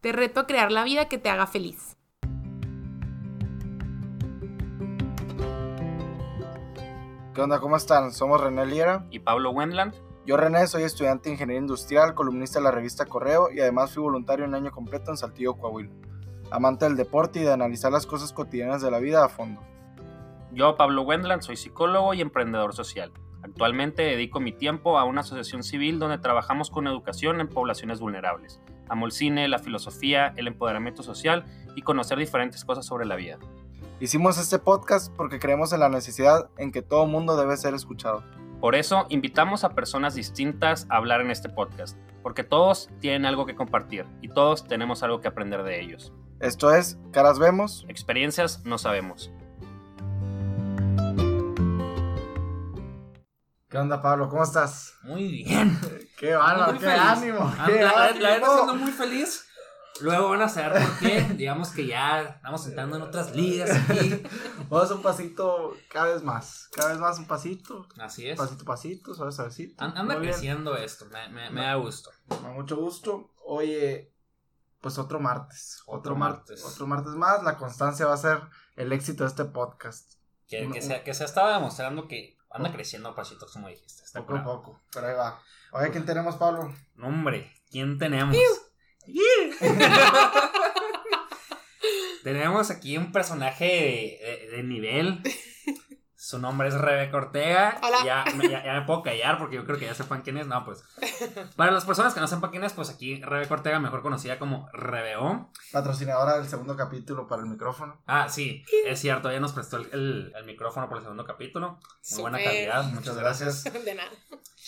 Te reto a crear la vida que te haga feliz. ¿Qué onda? ¿Cómo están? Somos René Liera. y Pablo Wendland. Yo, René, soy estudiante de Ingeniería Industrial, columnista de la revista Correo y además fui voluntario un año completo en Saltillo, Coahuila. Amante del deporte y de analizar las cosas cotidianas de la vida a fondo. Yo, Pablo Wendland, soy psicólogo y emprendedor social. Actualmente dedico mi tiempo a una asociación civil donde trabajamos con educación en poblaciones vulnerables. Amo el cine, la filosofía, el empoderamiento social y conocer diferentes cosas sobre la vida. Hicimos este podcast porque creemos en la necesidad en que todo mundo debe ser escuchado. Por eso invitamos a personas distintas a hablar en este podcast, porque todos tienen algo que compartir y todos tenemos algo que aprender de ellos. Esto es Caras Vemos. Experiencias no sabemos. ¿Qué onda, Pablo? ¿Cómo estás? Muy bien. ¡Qué bárbaro! ¡Qué feliz. ánimo! Ah, ¡Qué la, la, ánimo! la verdad, siendo muy feliz. Luego van a saber por qué. Digamos que ya estamos entrando en otras ligas aquí. Vamos un pasito cada vez más. Cada vez más un pasito. Así es. Pasito, pasito, suave, suavecito. An- Anda Muy bien. creciendo esto. Me, me, me da gusto. Con mucho gusto. Oye, pues otro martes. Otro, Otro martes. Otro martes más. La constancia va a ser el éxito de este podcast. Que, que, se, que se estaba demostrando que anda creciendo a pasitos, como dijiste. Está Poco a poco. Pero ahí va. Oye, ¿quién tenemos, Pablo? No, hombre, ¿quién tenemos? tenemos aquí un personaje de, de- de nivel. Su nombre es Rebeca Ortega. Hola. Ya, me- ya, ya me puedo callar porque yo creo que ya sepan quién es. No, pues. Para las personas que no sepan quién es, pues aquí Rebeca Ortega, mejor conocida como Rebeó. Patrocinadora del segundo capítulo para el micrófono. Ah, sí, es cierto, ella nos prestó el, el- el micrófono para el segundo capítulo. Muy buena calidad, muchas gracias. De nada.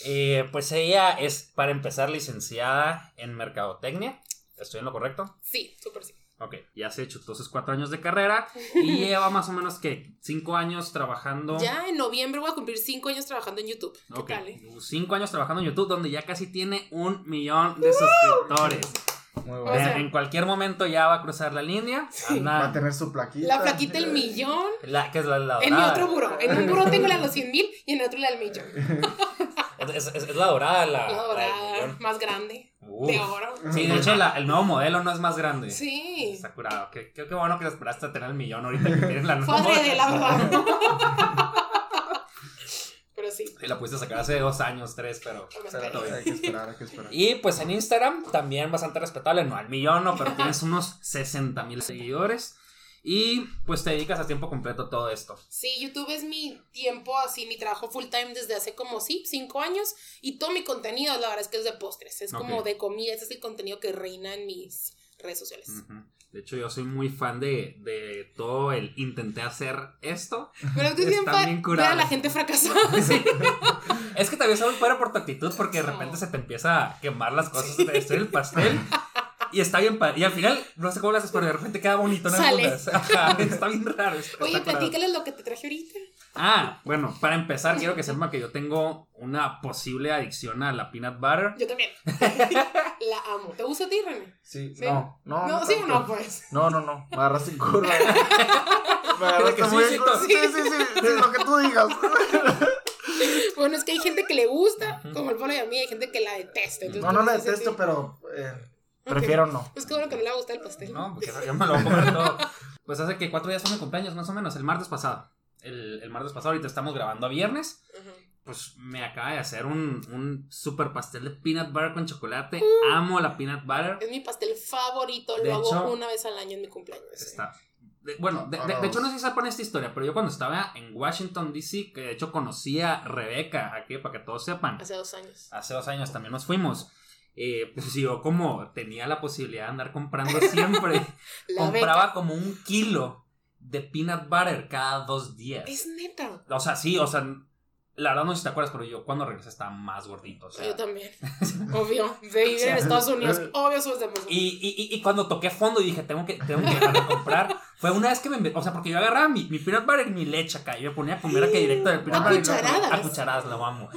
Eh, pues ella es, para empezar, licenciada en Mercadotecnia. ¿Estoy en lo correcto? Sí, súper sí. Ok, ya se echó sus cuatro años de carrera y lleva más o menos que cinco años trabajando. Ya en noviembre voy a cumplir cinco años trabajando en YouTube. ¿Qué tal, eh? cinco años trabajando en YouTube, donde ya casi tiene un millón de suscriptores. Muy O bueno. sea- en, cualquier momento ya va a cruzar la línea. Va a tener su plaquita. La plaquita del millón. la, que es la, la En mi otro buró. En un buró tengo la de los 100 mil y en el otro la del millón. Es, es- es la dorada, la, La dorada, más grande. Uf. De oro. Sí, de hecho, la- el nuevo modelo no es más grande. Sí. Está curado. Qué, qué, qué bueno que esperaste a tener el millón ahorita que tienes la Fue nueva. adrede, la verdad. Pero sí. Y la pudiste sacar hace dos años, tres, pero. Pero. Hay que esperar, hay que esperar. Y pues en Instagram también bastante respetable, no al millón, no, pero tienes unos 60 mil seguidores. Y pues te dedicas a tiempo completo a todo esto. Sí, YouTube es mi tiempo, así, mi trabajo full time desde hace como, sí, cinco años. Y todo mi contenido, la verdad es que es de postres. Es como Ok. de comida. Ese es el contenido que reina en mis redes sociales. Ujú. De hecho, yo soy muy fan de, de todo el intenté hacer esto. Pero Está siempre a la gente fracasar. Sí. Es que también sabes fuera por tu actitud porque de repente se te empieza a quemar las cosas de hacer el pastel. Y está bien padre. Y al final, no sé cómo lo haces, pero de repente queda bonito en Sale. algunas. Ajá, está bien raro. está- Oye, platícales lo que te traje ahorita. Ah, bueno, para empezar, quiero que sepan que yo tengo una posible adicción a la peanut butter. Yo también. la amo. ¿Te gusta a ti, René? Sí, Sí. no, no. No, sí o no, pues. No, no, no. Me agarraste en curva. Me agarraste que sí, muy sí, Sí, sí, sí, lo que tú digas. Bueno, es que hay gente que le gusta, como el Pablo y a mí, hay gente que la detesta. No, no la detesto, pero eh, prefiero no. Pues qué bueno que no le gusta el pastel. No, porque yo me lo voy a comer todo. Pues hace que cuatro días son mi cumpleaños, más o menos, el martes pasado. El, el martes pasado, ahorita estamos grabando a viernes. Pues me acaba de hacer un, un super pastel de peanut butter con chocolate. Amo la peanut butter. Es mi pastel favorito, lo De hago hecho, una vez al año en mi cumpleaños. sí. Está. de- bueno, de, de- de hecho no sé si sepan esta historia, pero yo cuando estaba en Washington, D.C., que de hecho conocí a Rebeca, aquí para que todos sepan, Hace dos años. hace dos años también nos fuimos. Eh, pues yo como tenía la posibilidad de andar comprando siempre, compraba beca. como un kilo de peanut butter cada dos días. Es neta. O sea, sí, o sea, la verdad no sé si te acuerdas, pero yo cuando regresé estaba más gordito. O sea, Yo también. Obvio. De vivir en Estados Unidos. Obvio, sos de. Y, y, y- cuando toqué fondo y dije, tengo que, tengo que dejar de comprar, fue una vez que me... O sea, porque yo agarraba mi, mi peanut butter y mi leche acá y me ponía a comer acá directo del peanut A butter. cucharadas. A cucharadas, lo amo.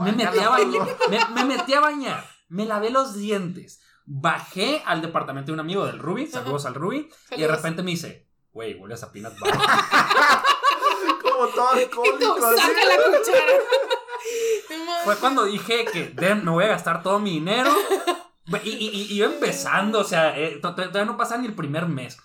Me metí a bañar, me, me metí a bañar, me lavé los dientes, bajé al departamento de un amigo del Ruby, saludos al Ruby, y de repente me dice, güey, hueles a peanut butter. Como todo Y tú, alcohólico. así. saca la cuchara. No. Fue cuando dije que "Damn, me voy a gastar todo mi dinero Y, y, y- y yo empezando, o sea, eh, to- to- todavía no pasa ni el primer mes.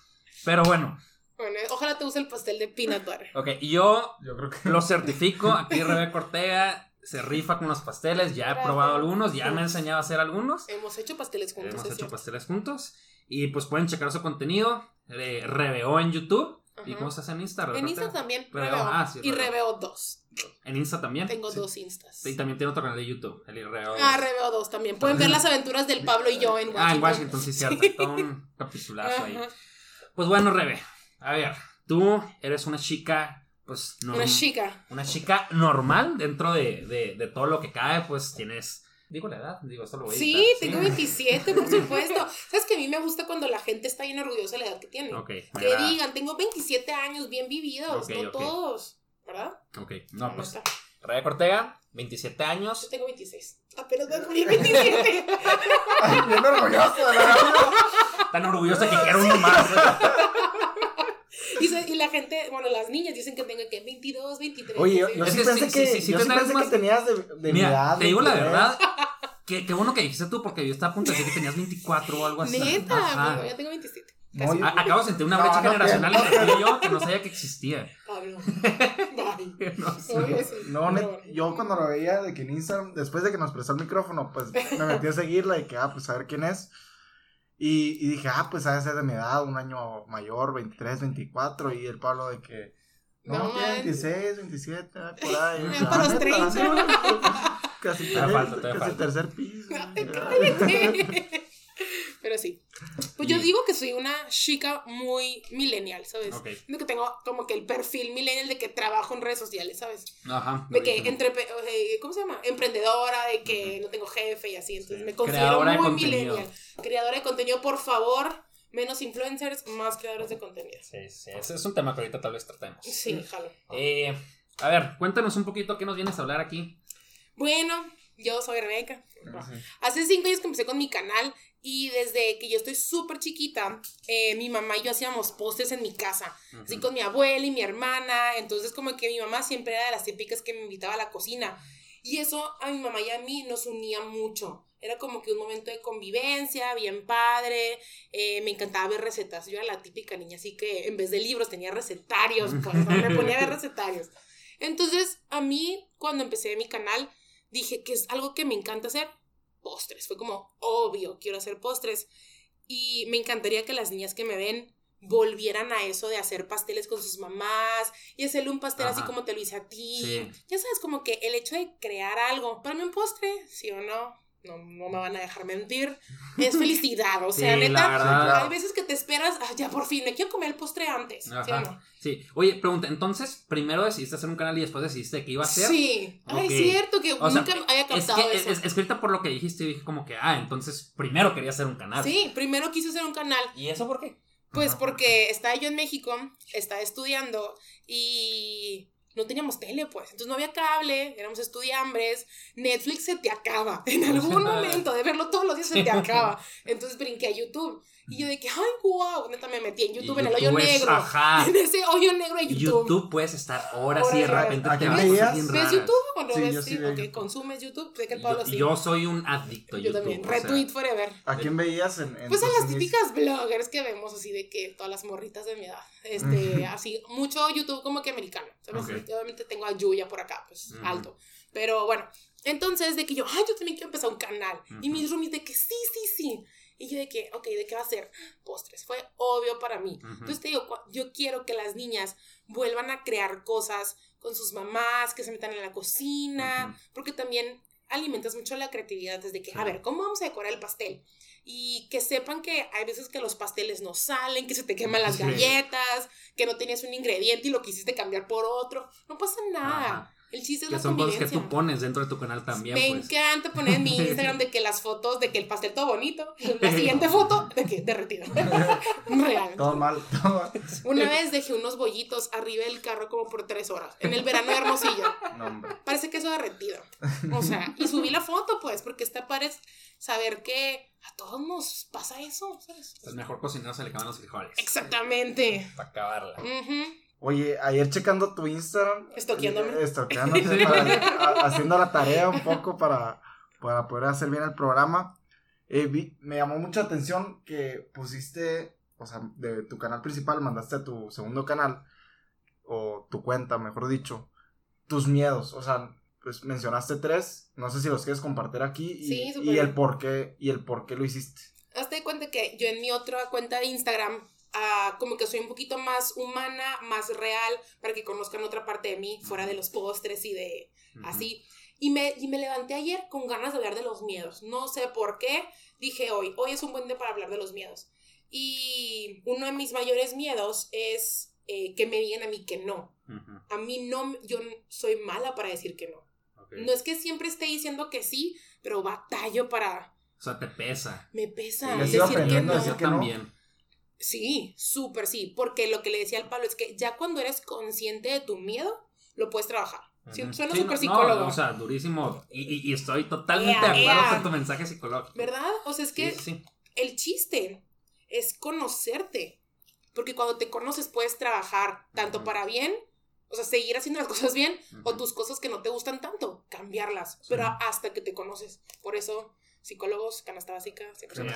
Pero bueno, Bueno, ojalá te use el pastel de peanut butter. ok, yo Yo creo que. lo certifico. Aquí Rebeca Ortega se rifa con los pasteles. Ya he probado algunos, ya me ha enseñado a hacer algunos. Hemos hecho pasteles juntos. Hemos hecho cierto. pasteles juntos. Y pues pueden checar su contenido. Eh, Rebeó en YouTube. ¿Y cómo hace en Insta? En Insta también, Reveo. Reveo. Ah, sí, y Reveo. Reveo 2. En Insta también. Tengo Sí. dos Instas. Y también tiene otro canal de YouTube, el Irreo. Ah, Reveo 2 también. Pueden ver las aventuras del Pablo y yo en Washington. Ah, en Washington, sí, cierto. Todo un capitulazo ahí. Pues bueno, Rebe, a ver, tú eres una chica, pues, no, Una chica. una chica normal dentro de, de, de todo lo que cae, pues tienes, digo la edad, digo, esto lo voy a Sí, editar, tengo 27, por supuesto. Sabes que a mí me gusta cuando la gente está bien orgullosa de la edad que tiene. Ok, me que agrada. digan, tengo 27 años bien vividos, Ok, no ok. todos. ¿Verdad? Ok, no, pues, Neta. Rebe Cortega, 27 Yo años. tengo 26. Apenas voy a cumplir 27. Ay, bien orgulloso verdad. Tan orgullosa que quiero uno más. y, se- y la gente, bueno, las niñas dicen que tengo que 22, 23. Oye, yo, yo Es sí que pensé que, sí, sí, sí yo te sí traes pensé más- que tenías de, de Mira, edad. te digo la 23. verdad, qué, qué bueno que dijiste tú, porque yo estaba a punto de decir que tenías 24 o algo así. Neta, Ajá. amigo, ya tengo 27. No, yo- Acabo de sentir una brecha no, generacional no. entre tú y yo que no sabía que existía. Pablo. Bye. No sé. No, yo cuando lo veía de que en Instagram, después de que nos prestó el micrófono, pues me metí a seguirla y que, ah, pues a ver quién es. Y, y dije, ah, pues ha de ser de mi edad, un año mayor, 23, 24. Y el Pablo de que, no, No, tiene man. 26, 27, por ahí. Ya Ah, para los neta, 30. sí, Casi, Todavía falta, casi falta. tercer piso. Ay. Pero sí. Pues yo digo que soy una chica muy millennial, ¿sabes? Ok. Siento que tengo como que el perfil millennial de que trabajo en redes sociales, ¿sabes? Ajá. De que entre, eh, ¿cómo se llama? Emprendedora, de que no tengo jefe y así. Entonces Sí. me considero Creadora muy millennial. Creadora de contenido, por favor. Menos influencers, más creadores de contenido. Sí, sí, ese es un tema que ahorita tal vez tratemos. Sí, jalo. Eh, a ver, cuéntanos un poquito qué nos vienes a hablar aquí. Bueno, yo soy Rebeca. Hace cinco años que empecé con mi canal y desde que yo estoy súper chiquita, eh, mi mamá y yo hacíamos postres en mi casa, así con mi abuela y mi hermana, entonces como que mi mamá siempre era de las típicas que me invitaba a la cocina y eso a mi mamá y a mí nos unía mucho. Era como que un momento de convivencia, bien padre, eh, me encantaba ver recetas, yo era la típica niña, así que en vez de libros tenía recetarios, pues, me ponía a ver recetarios. Entonces, a mí, cuando empecé mi canal, dije que es algo que me encanta hacer, postres. Fue como, obvio, quiero hacer postres. Y me encantaría que las niñas que me ven volvieran a eso de hacer pasteles con sus mamás y hacerle un pastel así como te lo hice a ti. Sí. Ya sabes, como que el hecho de crear algo, para mí un postre, sí o no, no, no me van a dejar mentir, es felicidad. O sea, Sí, neta, verdad. hay veces que te esperas, "Ah, ya por fin, me quiero comer el postre antes. ¿sí o Ajá. no? Sí. Oye, pregunta, entonces, primero decidiste hacer un canal y después decidiste qué iba a hacer. Sí. Ay, es cierto que O sea, nunca Es captado que eso. es, es que ahorita por lo que dijiste, dije como que, ah, entonces primero quería hacer un canal. Sí, primero quise hacer un canal. ¿Y eso por qué? Pues Ajá. porque estaba yo en México, estaba estudiando y no teníamos tele, pues. Entonces no había cable, éramos estudiambres. Netflix se te acaba. En algún momento de verlo todos los días se te acaba. Entonces brinqué a YouTube. Y yo de que, ay, wow. Neta me metí en YouTube, Y en el hoyo YouTube es- negro. Ajá. En ese hoyo negro de YouTube. YouTube puedes estar horas y de repente ¿A te quién vas a ¿Ves raras. YouTube o no Sí, ves? yo Sí, sí veo ok, YouTube. consumes YouTube. Sé que el Yo, Pablo sí. yo soy un adicto a Yo YouTube. también. o sea, Retweet forever. ¿A quién veías en, en Pues a las típicas bloggers que vemos así de que todas las morritas de mi edad, este, así, mucho YouTube como que americano, ¿sabes? Ok. Y Obviamente tengo a Yuya por acá, pues, alto, pero bueno, entonces de que yo, ay, yo también quiero empezar un canal, y Ujú. mis roomies de que sí, sí, sí, y yo de que, ok, ¿de qué va a ser? Postres, fue obvio para mí. Entonces te digo, yo quiero que las niñas vuelvan a crear cosas con sus mamás, que se metan en la cocina, porque también alimentas mucho la creatividad desde que, a ver, ¿cómo vamos a decorar el pastel? Y que sepan que hay veces que los pasteles no salen, que se te queman las galletas, que no tenías un ingrediente y lo quisiste cambiar por otro. No pasa nada. El chiste es Que la son cosas que tú pones dentro de tu canal también, Me pues. encanta poner en mi Instagram de que las fotos de que el pastel todo bonito, la siguiente foto de que derretido. Real. Todo mal, todo mal. Una vez dejé unos bollitos arriba del carro como por tres horas, en el verano de Hermosillo. No, hombre. Parece queso derretido. O sea, y subí la foto, pues, porque está padre saber que a todos nos pasa eso, ¿sabes? El mejor cocinero se le acaban los frijoles. Exactamente. Para acabarla. Ujú. Oye, ayer checando tu Instagram. Estoqueándome. eh, estoqueándote, haciendo la tarea un poco para, para poder hacer bien el programa. Eh, vi- me llamó mucha atención que pusiste, o sea, de tu canal principal mandaste a tu segundo canal, o tu cuenta, mejor dicho, tus miedos. O sea, pues mencionaste tres, no sé si los quieres compartir aquí y, Sí, y el por qué, y el por qué lo hiciste. Hazte cuenta que yo en mi otra cuenta de Instagram, ah, como que soy un poquito más humana, más real, para que conozcan otra parte de mí, fuera de los postres y de así. Y me, y me levanté ayer con ganas de hablar de los miedos. No sé por qué. Dije hoy, hoy es un buen día para hablar de los miedos. Y uno de mis mayores miedos es eh, que me digan a mí que no. A mí no, yo soy mala para decir que no. No es que siempre esté diciendo que sí, pero batallo para... O sea, te pesa. Me pesa decir que no. decir que no. también. Sí, súper sí, porque lo que le decía al Pablo es que ya cuando eres consciente de tu miedo, lo puedes trabajar. Sí. Suena Sí, súper no, psicólogo, no, o sea, durísimo. Y, y- y estoy totalmente de acuerdo con tu mensaje psicológico. ¿verdad? O sea, es que Sí, el chiste es conocerte, porque cuando te conoces puedes trabajar tanto para bien, o sea, seguir haciendo las cosas bien, o tus cosas que no te gustan tanto, cambiarlas, pero hasta que te conoces. Por eso, psicólogos, canasta básica, siempre.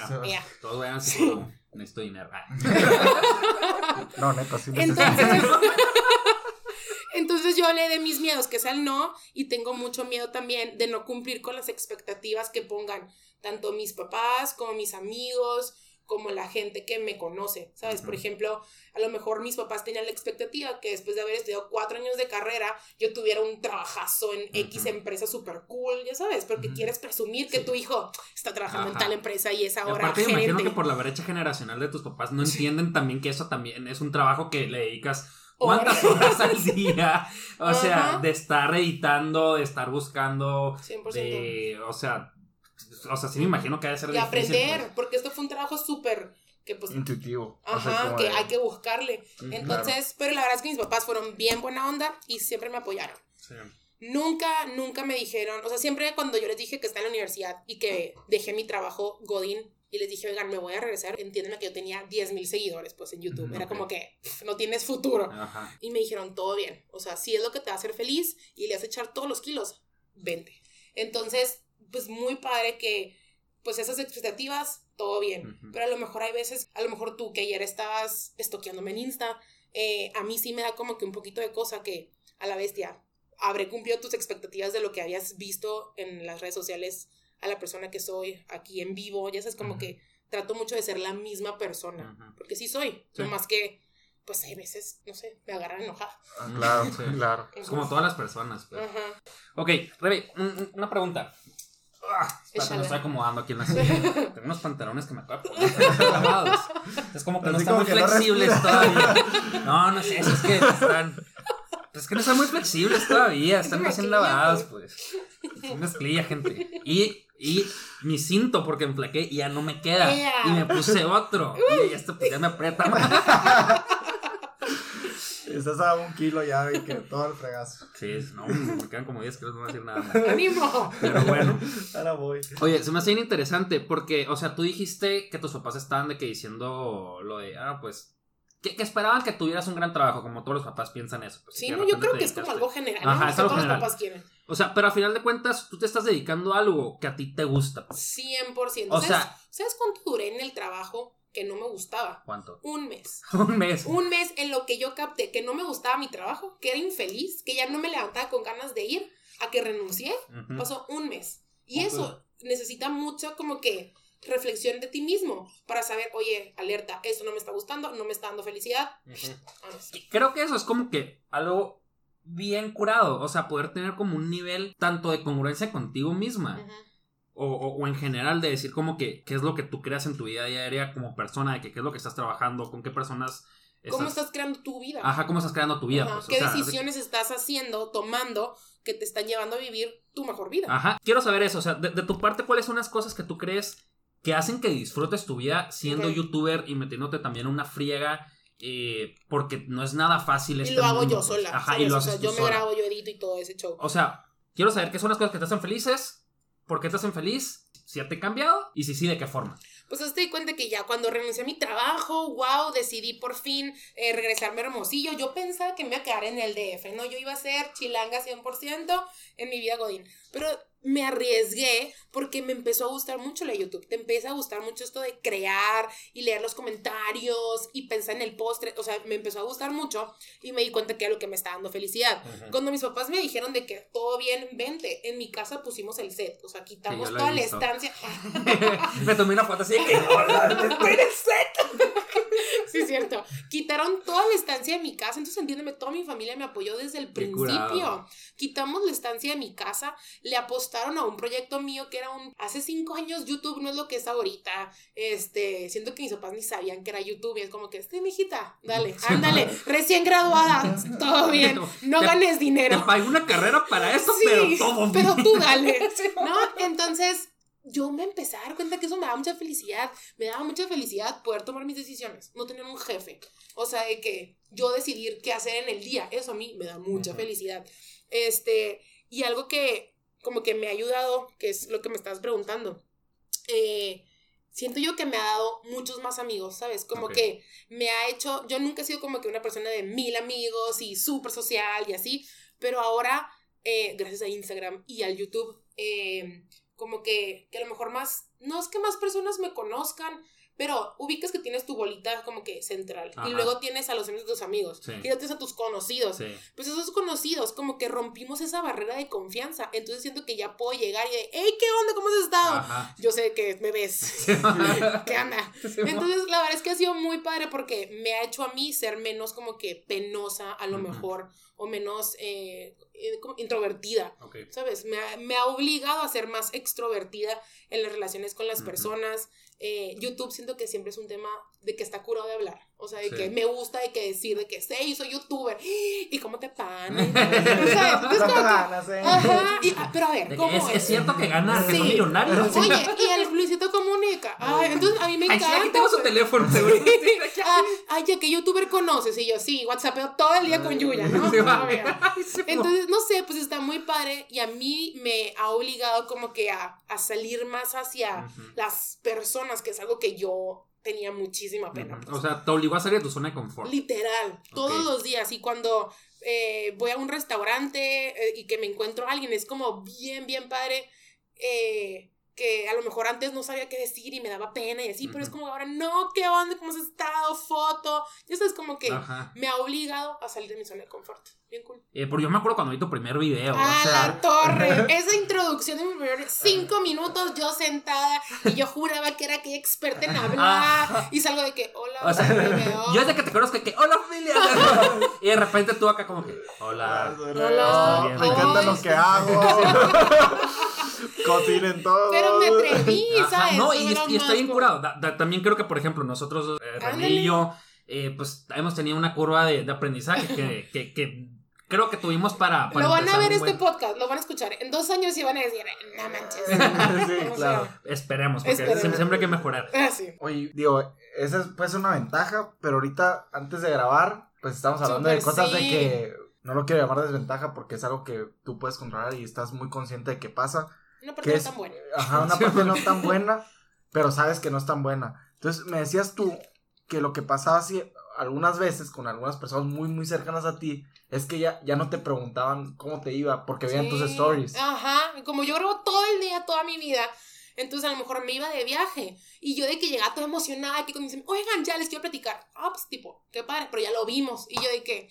Todos vayan psicólogo. Necesito dinero. Ah. No, neta, sí Entonces, necesito. entonces yo hablé de mis miedos, que es el no, y tengo mucho miedo también de no cumplir con las expectativas que pongan tanto mis papás como mis amigos, como la gente que me conoce, ¿sabes? Por ejemplo, a lo mejor mis papás tenían la expectativa que después de haber estudiado cuatro años de carrera, yo tuviera un trabajazo en X empresa súper cool, ya sabes, porque quieres presumir que tu hijo está trabajando en Ajá. tal empresa y es Y ahora aparte me imagino gerente. que por la brecha generacional de tus papás no entienden también que eso también es un trabajo que le dedicas cuántas horas al día. O sea, Ajá. de estar editando, de estar buscando, 100%. de, o sea, o sea, sí me imagino que debe ser y difícil. aprender, pues. porque esto fue un trabajo súper que pues Intuitivo. o sea, Ajá, que de- hay que buscarle. Entonces, pero la verdad es que mis papás fueron bien buena onda y siempre me apoyaron. Sí. Nunca, nunca me dijeron, o sea, siempre cuando yo les dije que estaba en la universidad y que dejé mi trabajo Godín y les dije, oigan, me voy a regresar, entienden que yo tenía 10 mil seguidores pues en YouTube. Ujú, Era como que pff, no tienes futuro. Ajá. Y me dijeron, todo bien. O sea, si es lo que te va a hacer feliz y le vas a echar todos los kilos, vente. Entonces, pues muy padre que, pues esas expectativas, todo bien. Pero a lo mejor hay veces, a lo mejor tú que ayer estabas estoqueándome en Insta, eh, a mí sí me da como que un poquito de cosa que a la bestia habré cumplido tus expectativas de lo que habías visto en las redes sociales a la persona que soy aquí en vivo. Ya sabes, como que trato mucho de ser la misma persona. Porque sí soy. Sí. No más que, pues hay veces, no sé, me agarran enojada. Ah, claro, Sí. claro. Es como todas las personas, pues. Ajá. Ok, Rebe, un- un- una pregunta. Ah, espérate, Échala. me estoy acomodando aquí en la silla. Tengo unos pantalones que me acabo de poner lavados. Es como que no están muy no flexibles todavía. No, no sé, es que están. Es que no están muy flexibles todavía, están recién lavados, pues. Es mezclilla, gente. Y, y mi cinto, porque enflaqué y ya no me queda. Y me puse otro. Y esto pues ya me aprieta más. Estás a un kilo ya y que todo el fregazo. Sí, es- no, me quedan como 10 kilos, no voy a decir nada más. ¡Ánimo! Pero bueno. Ahora voy. Oye, se me hace bien interesante porque, o sea, tú dijiste que tus papás estaban de que diciendo lo de, ah, pues, que, que esperaban que tuvieras un gran trabajo, como todos los papás piensan eso. pues, Sí, de no, yo creo que es como algo general. Ajá, ¿no? es que algo todos general. los papás quieren. O sea, pero a final de cuentas, tú te estás dedicando a algo que a ti te gusta. pues. 100%. O ¿Sabes, sea- ¿Sabes cuánto duré en el trabajo que no me gustaba? ¿Cuánto? Un mes. Un mes. Un mes en lo que yo capté que no me gustaba mi trabajo, que era infeliz, que ya no me levantaba con ganas de ir, a que renuncié. Pasó un mes. Y eso necesita mucho como que reflexión de ti mismo para saber, oye, alerta, esto no me está gustando, no me está dando felicidad. Vámonos. Creo que eso es como que algo bien curado. O sea, poder tener como un nivel tanto de congruencia contigo misma. Ujú. O, o- o en general de decir como que qué es lo que tú creas en tu vida diaria como persona, de que qué es lo que estás trabajando, con qué personas ¿Cómo estás creando tu vida? Ajá, cómo estás creando tu vida. Pues, o ¿Qué sea, decisiones estás haciendo, tomando, que te están llevando a vivir tu mejor vida? Ajá, quiero saber eso, o sea, de, de tu parte, ¿cuáles son las cosas que tú crees que hacen que disfrutes tu vida siendo youtuber y metiéndote también una friega? eh, porque no es nada fácil y este lo hago mundo, yo pues. sola. Ajá, y lo O haces sea, tú yo me grabo, yo edito y todo ese show. O sea, quiero saber qué son las cosas que te hacen felices, por qué te hacen feliz, si ya te he cambiado y si sí, de qué forma. Pues hazte de cuenta que ya cuando renuncié a mi trabajo, wow, decidí por fin eh, regresarme a Hermosillo. Yo pensaba que me iba a quedar en el DF, ¿no? Yo iba a ser chilanga 100% en mi vida Godín. Pero me arriesgué porque me empezó a gustar mucho la YouTube. Te empieza a gustar mucho esto de crear y leer los comentarios y pensar en el postre. O sea, me empezó a gustar mucho y me di cuenta que era lo que me estaba dando felicidad. Cuando mis papás me dijeron de que todo bien, vente, en mi casa pusimos el set. O sea, quitamos toda la estancia. Me tomé una foto así de que. "Hola, estoy en el set". Sí, es cierto. Quitaron toda la estancia de mi casa. Entonces, entiéndeme, toda mi familia me apoyó desde el principio. Quitamos la estancia de mi casa. Le apostaron a un proyecto mío que era un. Hace cinco años, YouTube no es lo que es ahorita. Este. Siento que mis papás ni sabían que era YouTube. Y es como que, este, mijita, dale, ándale. Recién graduada. Todo bien. No Te- ganes Te dinero. pagué una carrera para eso, Sí, pero todo pero bien. tú dale. ¿No? Entonces, yo me empecé a dar cuenta que eso me daba mucha felicidad. Me daba mucha felicidad poder tomar mis decisiones, no tener un jefe. O sea, de que yo decidir qué hacer en el día, eso a mí me da mucha felicidad. Este, y algo que como que me ha ayudado, que es lo que me estás preguntando, eh, siento yo que me ha dado muchos más amigos, ¿sabes? Como que me ha hecho, yo nunca he sido como que una persona de mil amigos y súper social y así, pero ahora, eh, gracias a Instagram y al YouTube, eh, como que, que a lo mejor más, no es que más personas me conozcan, pero ubicas que tienes tu bolita como que central Ajá. y luego tienes a los amigos de tus amigos Sí. y luego tienes a tus conocidos. Sí. Pues esos conocidos, como que rompimos esa barrera de confianza. Entonces siento que ya puedo llegar y de, hey, ¿qué onda? ¿Cómo has estado? Ajá. Yo sé que me ves. ¿Qué anda? Entonces, la verdad es que ha sido muy padre porque me ha hecho a mí ser menos como que penosa, a lo mejor, o menos eh, eh, introvertida. ¿Sabes? Me ha, me ha obligado a ser más extrovertida en las relaciones con las personas. Eh, YouTube siento que siempre es un tema de que está curado de hablar. O sea, de Sí. que me gusta de que decir de que sí, soy youtuber. ¿Y cómo te pan? ¿Sabes? Entonces, como que- Ganas, eh. Ajá. y- ah, pero a ver, que ¿cómo es, es? es cierto que gana, que Sí. son millonarios. Oye, y el Luisito comunica. Ay, entonces a mí me Ay, encanta. aquí tengo su pues. teléfono, seguro. Ah, ay, ya, ¿qué youtuber conoces? Y yo, sí, whatsappeo todo el día con Yuya, ¿no? A ver. Ay. Entonces, no sé, pues está muy padre y a mí me ha obligado como que a, a salir más hacia las personas, que es algo que yo tenía muchísima pena. O sea, te obligó a salir de tu zona de confort. Literal, todos los días. Y cuando eh, voy a un restaurante eh, y que me encuentro a alguien, es como bien, bien padre. eh, que a lo mejor antes no sabía qué decir y me daba pena y así, pero es como ahora, no, ¿qué onda? ¿Cómo has estado? Foto. Y eso es como que Ajá. me ha obligado a salir de mi zona de confort. Bien cool. Eh, porque yo me acuerdo cuando vi tu primer video. ¡A o sea, la torre! Esa introducción de mi primer cinco minutos yo sentada y yo juraba que era aquella experta en hablar y salgo de que, hola, O sea, hola, video". yo desde que te conozco que, hola familia. y de repente tú acá como que, hola. Hola. Me encanta lo que hago. Cocinen todo. Pero me atreví, no, y, está bien curado. Da- da- también creo que, por ejemplo, nosotros, eh, René y yo, eh, pues hemos tenido una curva de, de aprendizaje que, que, que creo que tuvimos para. para Lo van a ver este buen- podcast, lo van a escuchar. En dos años y van a decir, no manches. Sí, claro. sea, Esperemos, porque Esperemos. siempre, hay que mejorar. ah, sí. Oye, digo, esa es, puede ser una ventaja, pero ahorita, antes de grabar, pues estamos hablando de Súper cosas de sí. que no lo quiero llamar desventaja porque es algo que tú puedes controlar y estás muy consciente de que pasa. Una Que persona es, tan buena. ajá, una parte no tan buena, pero sabes que no es tan buena. Entonces, me decías tú que lo que pasaba así algunas veces con algunas personas muy, muy cercanas a ti es que ya, ya no te preguntaban cómo te iba porque veían tus stories. Ajá, y como yo grabo todo el día, toda mi vida, entonces a lo mejor me iba de viaje. Y yo de que llegaba toda emocionada, que cuando dicen, oigan, ya les quiero platicar. Ah, pues tipo, qué padre, pero ya lo vimos. Y yo de que,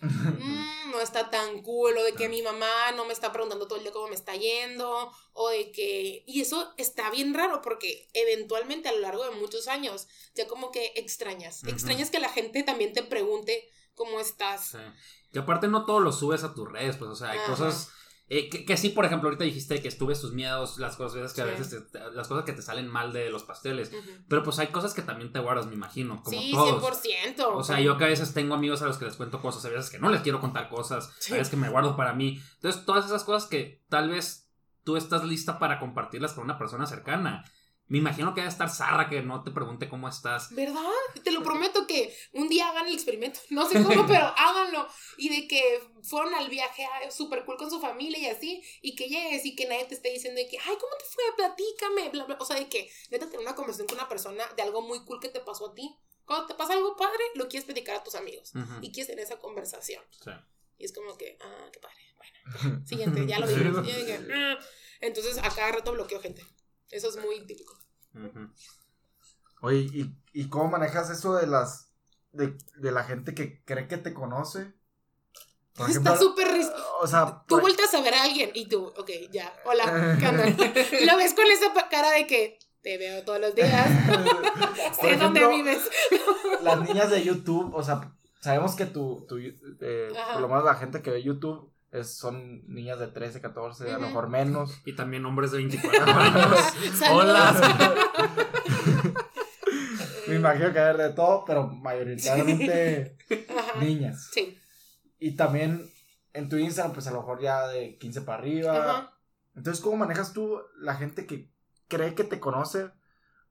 "Mm, no está tan cool, o de que mi mamá no me está preguntando todo el día cómo me está yendo, o de que... Y eso está bien raro porque eventualmente a lo largo de muchos años ya como que extrañas. Extrañas que la gente también te pregunte cómo estás. Sí. Que aparte no todo lo subes a tus redes, pues, o sea, hay Ajá. cosas. Eh, que, que sí, por ejemplo, ahorita dijiste que estuves tus miedos, las cosas que a Sí. veces te- las cosas que te salen mal de los pasteles. Pero pues hay cosas que también te guardas, me imagino, como Sí, todos. 100%. O sea, yo que a veces tengo amigos a los que les cuento cosas, a veces que no les quiero contar cosas, Sí. a veces que me guardo para mí. Entonces, todas esas cosas que tal vez tú estás lista para compartirlas con una persona cercana. Me imagino que debe estar zarra que no te pregunte cómo estás. ¿Verdad? Te lo prometo que un día hagan el experimento. No sé cómo, pero háganlo. Y de que fueron al viaje ah, súper cool con su familia y así. Y que llegues y que nadie te esté diciendo de que, ay, ¿cómo te fue? Platícame. Bla, bla. O sea, de que neta tener una conversación con una persona de algo muy cool que te pasó a ti. Cuando te pasa algo padre, lo quieres platicar a tus amigos. Ujú. Y quieres tener esa conversación. Sí. Y es como que, ah, qué padre. Bueno, siguiente, ya lo dije, "Mm". Entonces, a cada rato bloqueo gente. Eso es muy típico. Ujú. Oye, ¿y, ¿y cómo manejas eso de las. de, de la gente que cree que te conoce? Por ejemplo, Está súper ris- o sea, Tú vueltas a ver a alguien y tú, ok, ya, hola, ¿qué? Y lo ves con esa cara de que te veo todos los días, sé dónde vives. las niñas de YouTube, o sea, sabemos que tu, tu eh, por lo menos la gente que ve YouTube es, son niñas de 13, 14, a lo mejor menos. Y también hombres de 24 años. Hola. Me imagino que hay de todo, pero mayoritariamente niñas. Sí. Y también en tu Instagram, pues a lo mejor ya de 15 para arriba. Ajá. Entonces, ¿cómo manejas tú la gente que cree que te conoce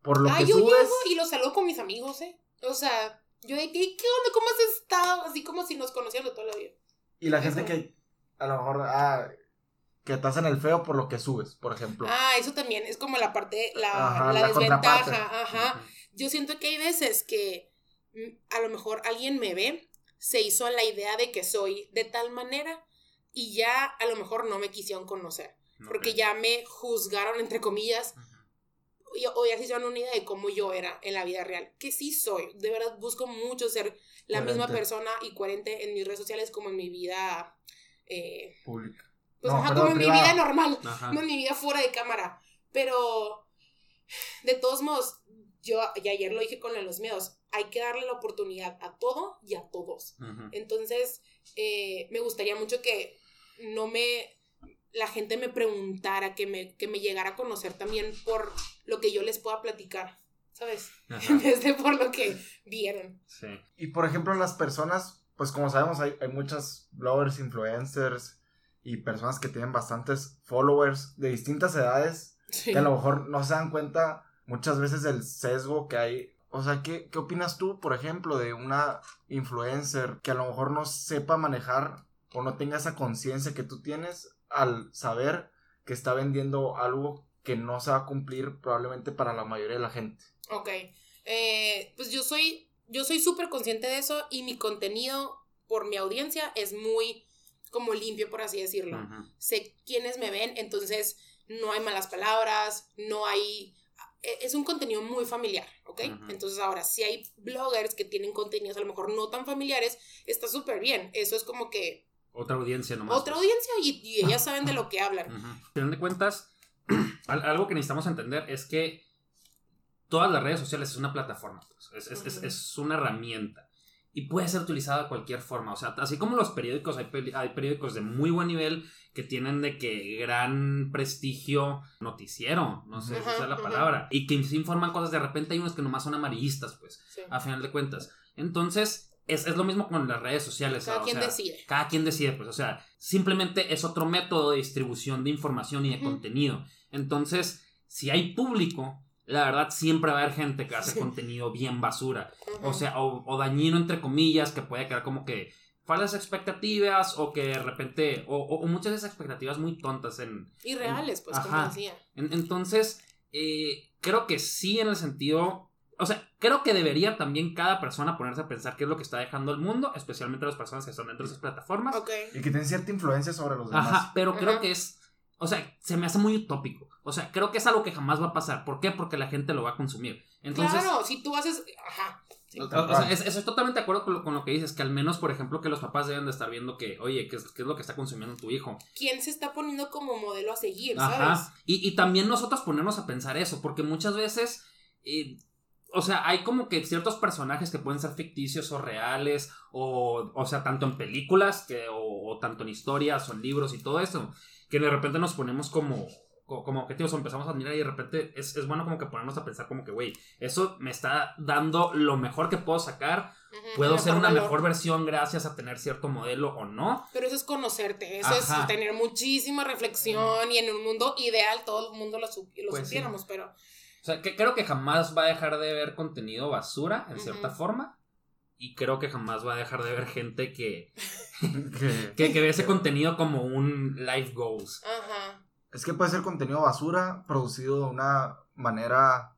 por lo Ah, que yo subes? llego y los saludo con mis amigos, ¿eh? O sea, yo de que, ¿qué onda? ¿Cómo has estado? Así como si nos conociéramos de toda la vida. Y la gente Eso. que a lo mejor, ah, que te hacen el feo por lo que subes, por ejemplo. Ah, eso también es como la parte, la, Ajá, la la desventaja. Ajá. Yo siento que hay veces que mm, a lo mejor alguien me ve, se hizo la idea de que soy de tal manera y ya a lo mejor no me quisieron conocer. Porque ya me juzgaron, entre comillas, y- o ya se hicieron una idea de cómo yo era en la vida real. Que sí soy. De verdad busco mucho ser la misma persona y coherente en mis redes sociales como en mi vida. Eh, Pública. pues No, ajá, perdón, como en mi vida normal. Ajá. No en mi vida fuera de cámara. Pero de todos modos, yo y ayer lo dije con los miedos. Hay que darle la oportunidad a todo y a todos. Entonces, eh, me gustaría mucho que no me. La gente me preguntara, que me, que me llegara a conocer también por lo que yo les pueda platicar, ¿sabes? Ajá. En vez de por lo que vieron. Sí. Y por ejemplo, las personas, pues como sabemos, hay, hay muchas bloggers, influencers y personas que tienen bastantes followers de distintas edades Sí. que a lo mejor no se dan cuenta muchas veces del sesgo que hay. O sea, ¿qué, qué opinas tú, por ejemplo, de una influencer que a lo mejor no sepa manejar o no tenga esa conciencia que tú tienes al saber que está vendiendo algo que no se va a cumplir probablemente para la mayoría de la gente? Ok. Eh, pues yo soy, yo soy súper consciente de eso y mi contenido por mi audiencia es muy como limpio, por así decirlo. Sé quiénes me ven, entonces no hay malas palabras, no hay... e- Es un contenido muy familiar, ¿ok? Entonces ahora, si hay bloggers que tienen contenidos a lo mejor no tan familiares, está súper bien. Eso es como que Otra audiencia nomás. otra pues. audiencia y, y ellas saben de lo que hablan. Final de cuentas, al- algo que necesitamos entender es que todas las redes sociales es una plataforma, pues, es, es- es- una herramienta y puede ser utilizada de cualquier forma. O sea, así como los periódicos, hay, peri- hay periódicos de muy buen nivel que tienen de que gran prestigio noticiero, no sé si esa es la palabra, y que se informan cosas, de repente hay unos que nomás son amarillistas, pues, Sí. a final de cuentas. Entonces, es, es lo mismo con las redes sociales. Cada o quien sea, decide. cada quien decide, pues, o sea, simplemente es otro método de distribución de información y de contenido. Entonces, si hay público, la verdad siempre va a haber gente que hace Sí. contenido bien basura. O sea, o, o dañino entre comillas, que puede quedar como que falsas expectativas o que de repente, o, o- o muchas de esas expectativas muy tontas en, Y reales, pues, como decía. en- entonces, eh, creo que sí en el sentido, o sea, creo que debería también cada persona ponerse a pensar qué es lo que está dejando el mundo, especialmente las personas que están dentro de esas plataformas. Ok. Y que tienen cierta influencia sobre los demás. Ajá, pero creo Ajá. que es, o sea, se me hace muy utópico. O sea, creo que es algo que jamás va a pasar. ¿Por qué? Porque la gente lo va a consumir. Entonces, claro, si tú haces... Ajá. sí. o, sea, es- estoy totalmente de acuerdo con lo, con lo que dices, que al menos, por ejemplo, que los papás deben de estar viendo que, oye, ¿qué es, qué es lo que está consumiendo tu hijo? ¿Quién se está poniendo como modelo a seguir, Ajá. sabes? Y, y también nosotros ponernos a pensar eso, porque muchas veces, eh, o sea, hay como que ciertos personajes que pueden ser ficticios o reales, o, o sea, tanto en películas que, o, o tanto en historias o en libros y todo eso, que de repente nos ponemos como, co- como objetivos o empezamos a admirar y de repente es, es bueno como que ponernos a pensar como que, güey, eso me está dando lo mejor que puedo sacar, puedo ser una valor. mejor versión gracias a tener cierto modelo o no. Pero eso es conocerte, eso Ajá. es tener muchísima reflexión y en un mundo ideal todo el mundo lo, sup- lo Pues sí. supiéramos, pero O sea, que creo que jamás va a dejar de ver contenido basura, en cierta forma. Y creo que jamás va a dejar de ver gente que, Que- ve ese contenido como un life goals. ajá. Es que puede ser contenido basura producido de una manera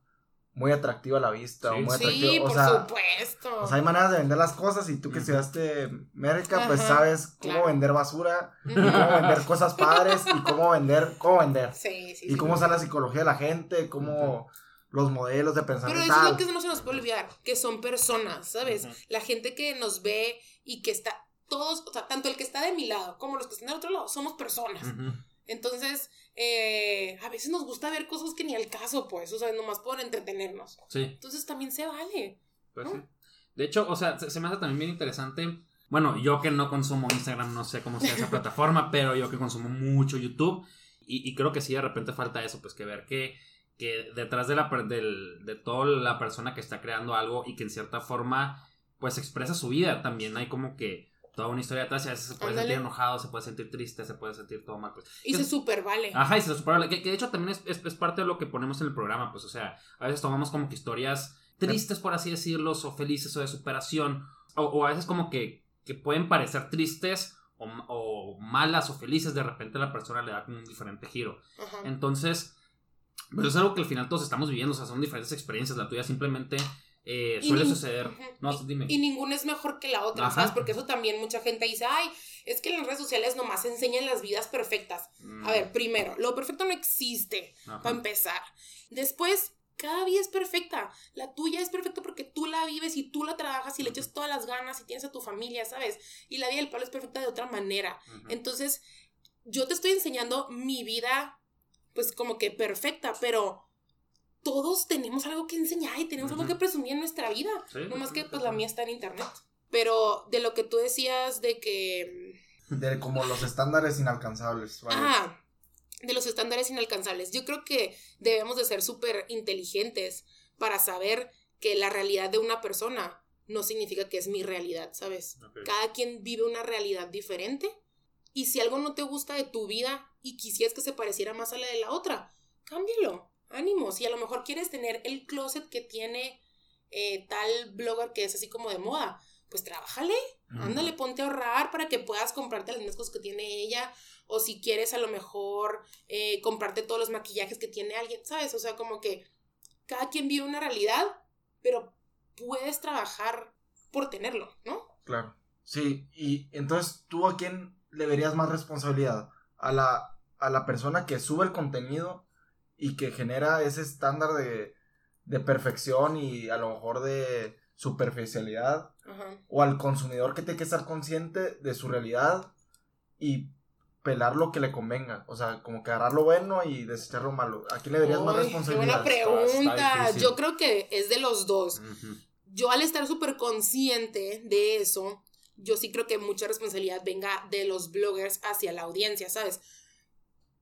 muy atractiva a la vista. Sí. o muy Sí, atractivo. por o sea, supuesto. O sea, hay maneras de vender las cosas y tú que estudiaste América, pues sabes cómo claro. vender basura, y cómo vender cosas padres y cómo vender, cómo vender. Sí, sí, Y sí. cómo está la psicología de la gente, cómo los modelos de Pero pensamiento. eso es lo que no se nos puede olvidar, que son personas, ¿sabes? La gente que nos ve y que está, todos, o sea, tanto el que está de mi lado como los que están del otro lado, somos personas. Entonces, eh, a veces nos gusta ver cosas que ni al caso, pues, o sea, nomás por entretenernos. Sí. Entonces también se vale. Pues ¿no? sí. De hecho, o sea, se, se me hace también bien interesante. Bueno, yo que no consumo Instagram, no sé cómo sea esa plataforma, pero yo que consumo mucho YouTube. Y, y creo que sí, de repente falta eso, pues que ver que, que detrás de, la, del, de toda la persona que está creando algo y que en cierta forma, pues expresa su vida, también hay como que toda una historia atrás y a veces se puede Ándale. sentir enojado, se puede sentir triste, se puede sentir todo mal. Pues. Y Que- se super vale. Ajá, y se supera. Que, que de hecho también es, es- es parte de lo que ponemos en el programa, pues, o sea, a veces tomamos como que historias tristes, por así decirlo, o felices o de superación, o, o a veces como que, que pueden parecer tristes o, o malas o felices, de repente la persona le da como un diferente giro. Ajá. Entonces, pues es algo que al final todos estamos viviendo, o sea, son diferentes experiencias, la tuya simplemente eh, suele suceder. Ujú. No, dime. Y ninguna es mejor que la otra, Ajá. ¿sabes? Porque eso también mucha gente dice, ay, es que en las redes sociales nomás enseñan las vidas perfectas. Mm, A ver, primero, lo perfecto no existe, ajá. para empezar. Después, cada vida es perfecta. La tuya es perfecta porque tú la vives y tú la trabajas y le echas todas las ganas y tienes a tu familia, ¿sabes? Y la vida del Pablo es perfecta de otra manera. Entonces, yo te estoy enseñando mi vida, pues como que perfecta, pero todos tenemos algo que enseñar y tenemos algo Ujú. que presumir en nuestra vida. Sí, No más que pues la mía está en internet. Pero de lo que tú decías de que... De como los estándares inalcanzables. vaya. Ah, de los estándares inalcanzables. Yo creo que debemos de ser súper inteligentes para saber que la realidad de una persona no significa que es mi realidad, ¿sabes? Ok. Cada quien vive una realidad diferente. Y si algo no te gusta de tu vida y quisieras que se pareciera más a la de la otra, cámbialo. Ánimo. Si a lo mejor quieres tener el closet que tiene eh, tal blogger que es así como de moda, pues trabájale. Ándale, ponte a ahorrar para que puedas comprarte las mismas cosas que tiene ella. O si quieres a lo mejor eh, comprarte todos los maquillajes que tiene alguien, ¿sabes? O sea, como que cada quien vive una realidad, pero puedes trabajar por tenerlo, ¿no? Claro. Sí, y entonces tú a quién le verías más responsabilidad? A la, a la persona que sube el contenido y que genera ese estándar de, de perfección y a lo mejor de superficialidad, Ajá. o al consumidor que tiene que estar consciente de su realidad y pelar lo que le convenga, o sea, como que agarrar lo bueno y desechar lo malo. ¿A quién le verías más responsabilidad? Qué buena pregunta. Yo creo que es de los dos. Yo al estar súper consciente de eso, yo sí creo que mucha responsabilidad venga de los bloggers hacia la audiencia, ¿sabes?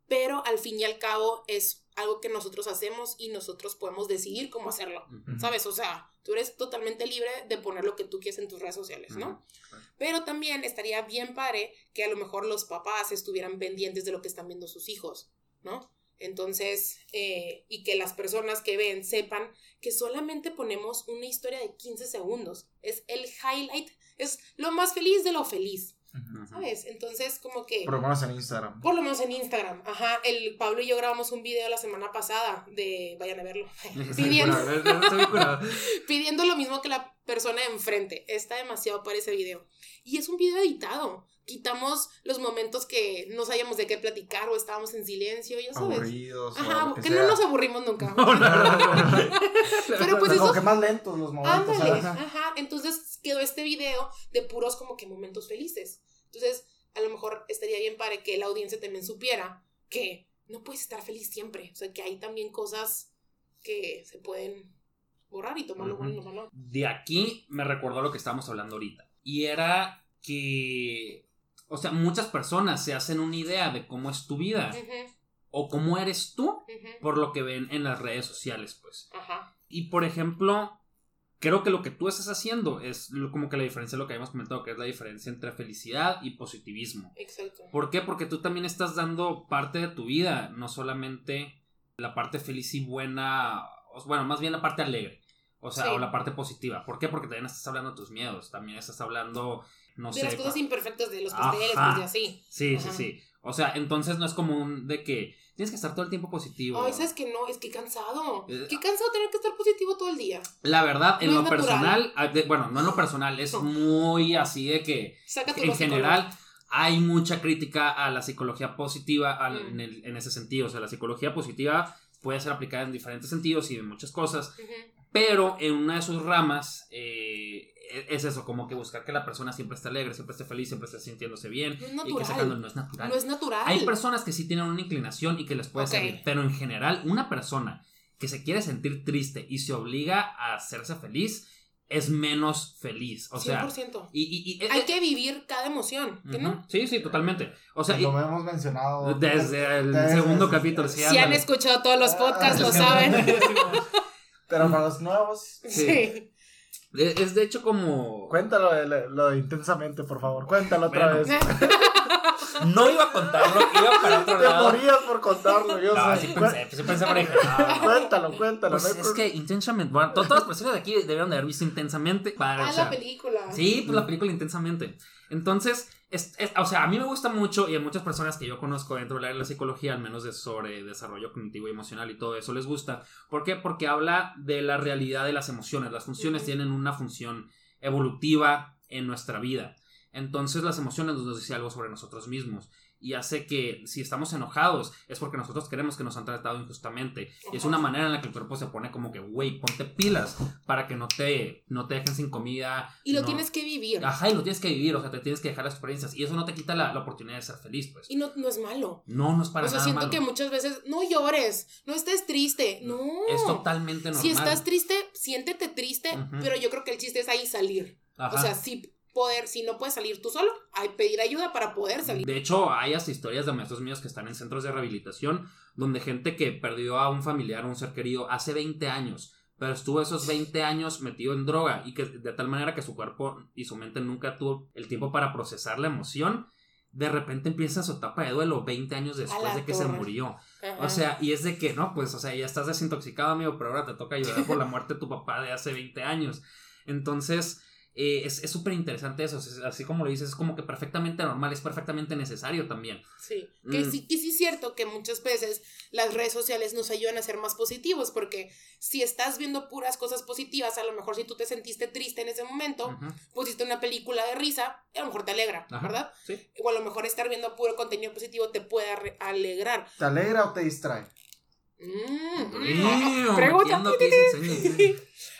Pero al fin y al cabo es algo que nosotros hacemos y nosotros podemos decidir cómo hacerlo. ¿sabes? O sea, tú eres totalmente libre de poner lo que tú quieres en tus redes sociales, ¿no? Pero también estaría bien padre que a lo mejor los papás estuvieran pendientes de lo que están viendo sus hijos, ¿no? Entonces, eh, y que las personas que ven sepan que solamente ponemos una historia de 15 segundos. Es el highlight, es lo más feliz de lo feliz. ¿sabes? Entonces, como que... Por lo menos en Instagram. Por lo menos en Instagram. Ajá, el Pablo y yo grabamos un video la semana pasada de, vayan a verlo, pidiendo, pidiendo lo mismo que la persona de enfrente. Está demasiado para ese video. Y es un video editado. Quitamos los momentos que no sabíamos de qué platicar o estábamos en silencio, ya sabes. Aburridos. Ajá, que no nos aburrimos nunca. No, no, Pero pues Como eso que más lentos los momentos. Ándale, ajá. ajá. Entonces quedó este video de puros como que momentos felices. Entonces, a lo mejor estaría bien para que la audiencia también supiera que no puedes estar feliz siempre. O sea, que hay también cosas que se pueden borrar y tomar lo bueno y lo malo. De aquí me recordó lo que estábamos hablando ahorita. Y era que, o sea, muchas personas se hacen una idea de cómo es tu vida o cómo eres tú por lo que ven en las redes sociales, pues. Ajá. Y por ejemplo, creo que lo que tú estás haciendo es como que la diferencia de lo que habíamos comentado, que es la diferencia entre felicidad y positivismo. Exacto. ¿Por qué? Porque tú también estás dando parte de tu vida, no solamente la parte feliz y buena, o- bueno, más bien la parte alegre, o sea, Sí. o la parte positiva. ¿Por qué? Porque también estás hablando de tus miedos, también estás hablando no de sé. las cosas imperfectas de los Ajá. pasteles, pues de así. Sí, Ajá. sí, sí. O sea, entonces no es común de que tienes que estar todo el tiempo positivo. Ay, sabes que no, es que cansado. Eh, Qué cansado tener que estar positivo todo el día. La verdad, en lo natural. personal, ah, de- bueno, no en lo personal, es No. muy así de que Saca en general hay mucha crítica a la psicología positiva al- Mm. en, el- en ese sentido. O sea, la psicología positiva puede ser aplicada en diferentes sentidos y en muchas cosas, pero en una de sus ramas eh, es eso, como que buscar que la persona siempre esté alegre, siempre esté feliz, siempre esté sintiéndose bien No es y que sacando no es natural. No es natural. Hay personas que sí tienen una inclinación y que les puede Ok. servir, pero en general, una persona que se quiere sentir triste y se obliga a hacerse feliz es menos feliz. O sea, 100%. y, y- y- Hay eh, que vivir cada emoción, ¿que ujú. no? Sí, sí, totalmente. O sea, y- Lo hemos mencionado. desde el Desde- segundo capítulo, sí, Si han ándale. escuchado todos los podcasts, Ah, lo sí. saben. Pero para los nuevos, Sí. Sí. Eh, Es de hecho como... cuéntalo de, lo- intensamente, por favor. Cuéntalo otra Bueno. vez. No iba a contarlo, iba para otro Te lado. morías por contarlo, yo No, sé. sí pensé, sí pensé, dije, no. Cuéntalo, cuéntalo. Pues no es que intensamente, bueno, to- todas las personas de aquí debieron de haber visto intensamente para, Ah, o sea, la película. Sí, pues la película intensamente. Entonces, es, es- o sea, a mí me gusta mucho y a muchas personas que yo conozco dentro de la psicología, al menos de sobre desarrollo cognitivo y emocional y todo eso, les gusta. ¿Por qué? Porque habla de la realidad de las emociones. Las funciones tienen una función evolutiva en nuestra vida. Entonces, las emociones nos dicen algo sobre nosotros mismos. Y hace que si estamos enojados es porque nosotros queremos que nos han tratado injustamente. Y es una manera en la que el cuerpo se pone como que, güey, ponte pilas para que no te, no te dejen sin comida. Y lo no- tienes que vivir. Ajá, y lo tienes que vivir, o sea, te tienes que dejar las experiencias. Y eso no te quita la, la oportunidad de ser feliz, pues. Y no, no es malo. No, no es para o sea, nada siento malo. que muchas veces no llores, no estés triste. No. Es totalmente normal. Si estás triste, siéntete triste, pero yo creo que el chiste es ahí salir. Ajá. O sea, sí poder, si no puedes salir tú solo, hay pedir ayuda para poder salir. De hecho, hay hasta historias de maestros míos que están en centros de rehabilitación donde gente que perdió a un familiar o un ser querido hace 20 años, pero estuvo esos 20 años metido en droga y que de tal manera que su cuerpo y su mente nunca tuvo el tiempo para procesar la emoción, de repente empieza su etapa de duelo 20 años después de que se murió. Ajá. O sea, y es de que, no, pues, o sea, ya estás desintoxicado, amigo, pero ahora te toca ayudar por la muerte de tu papá de hace 20 años. Entonces, eh, es es súper interesante eso. es- así como lo dices, es como que perfectamente normal, es perfectamente necesario también. Sí, que, Mm. sí, que sí es cierto que muchas veces las redes sociales nos ayudan a ser más positivos, porque si estás viendo puras cosas positivas, a lo mejor si tú te sentiste triste en ese momento, pusiste una película de risa, a lo mejor te alegra, Ajá, ¿verdad? Sí. O a lo mejor estar viendo puro contenido positivo te puede alegrar. ¿Te alegra o te distrae? Mm. Pregunta.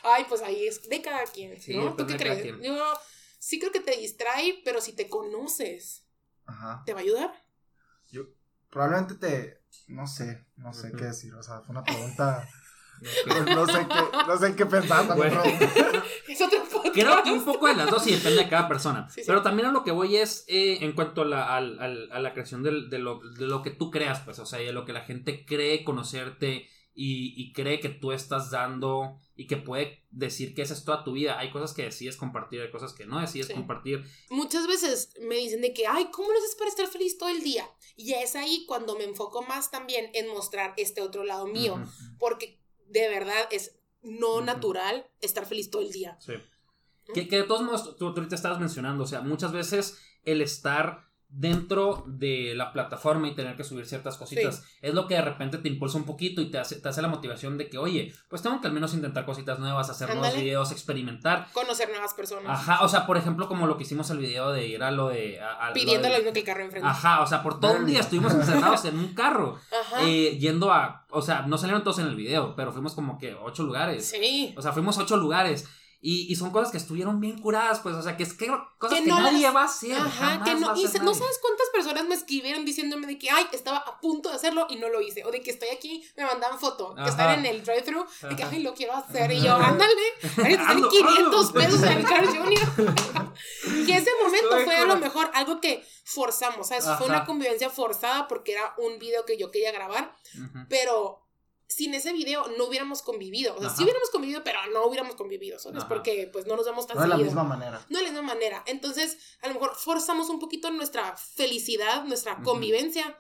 Ay, pues ahí es de cada quien, Sí, ¿no? ¿Tú qué crees? quien. Yo sí creo que te distrae, pero si te conoces, Ajá. ¿te va a ayudar? Yo probablemente te. No sé, no sé qué decir. O sea, fue una pregunta. No, no sé qué, no sé en qué pensar. Bueno. pregunté. Es otro podcast. Creo que un poco de las dos y depende de cada persona. Sí, sí. Pero también a lo que voy es eh, en cuanto a la, al- al- a la creación de, lo, de lo que tú creas, pues, o sea, de lo que la gente cree conocerte y, y cree que tú estás dando y que puede decir que esa es toda tu vida. Hay cosas que decides compartir, hay cosas que no decides Sí. compartir. Muchas veces me dicen de que, ay, ¿cómo lo haces para estar feliz todo el día? Y es ahí cuando me enfoco más también en mostrar este otro lado mío, porque de verdad es no natural estar feliz todo el día. sí. Que, que de todos modos, tú, tú ahorita estabas mencionando, o sea, muchas veces el estar dentro de la plataforma y tener que subir ciertas cositas es lo que de repente te impulsa un poquito y te hace, te hace la motivación de que, oye, pues tengo que al menos intentar cositas nuevas, hacer nuevos videos, experimentar. Conocer nuevas personas. Ajá, o sea, por ejemplo, como lo que hicimos el video de ir a lo de... a- a lo Pidiendo de- lo mismo que el carro enfrente. Ajá, o sea, por todo un día estuvimos encerrados en un carro, Ajá. eh, yendo a... O sea, no salieron todos en el video, pero fuimos como que ocho lugares. sí. O sea, fuimos a ocho lugares. Y, y son cosas que estuvieron bien curadas, pues, o sea, que es que cosas Que que, no nadie las- va a hacer. Ajá, jamás que no, y se- no sabes cuántas personas me escribieron diciéndome de que, ay, estaba a punto de hacerlo y no lo hice. O de que estoy aquí, me mandaban foto, que Ajá. están en el drive-thru, de que, Ajá. ay, lo quiero hacer. Y yo, ándale, ahí te Hazlo, 500 hazlo. pesos en el Car Junior. y ese momento Estoy fue a lo mejor algo que forzamos, ¿sabes? Fue Ajá. una convivencia forzada porque era un video que yo quería grabar, Ujú. pero sin ese video no hubiéramos convivido. O sea, sí Ajá. hubiéramos convivido, pero no hubiéramos convivido, ¿sabes? Ajá. Porque pues no nos vemos tan No de la misma manera. No de la misma manera. Entonces, a lo mejor forzamos un poquito nuestra felicidad, nuestra convivencia,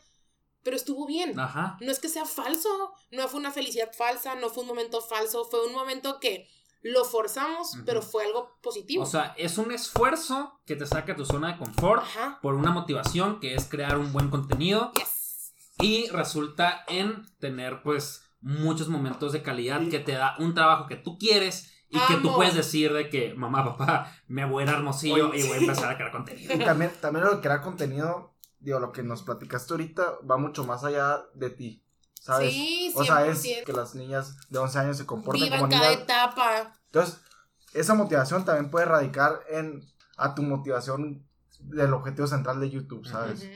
pero estuvo bien. Ajá. No es que sea falso, no fue una felicidad falsa, no fue un momento falso, fue un momento que lo forzamos, Ujú. pero fue algo positivo. O sea, es un esfuerzo que te saca de tu zona de confort Ajá. por una motivación que es crear un buen contenido Yes. y resulta en tener pues muchos momentos de calidad que te da un trabajo que tú quieres y que tú puedes decir de que mamá, papá, me voy a ir a hermosillo Oye. y voy a empezar a crear contenido. Y también, también lo de crear contenido, digo, lo que nos platicaste ahorita va mucho más allá de ti, ¿sabes? Sí, 100%. o sea, es que las niñas de 11 años se comporten Vivan como cada niñas. etapa. Entonces, esa motivación también puede radicar en a tu motivación del objetivo central de YouTube, ¿sabes?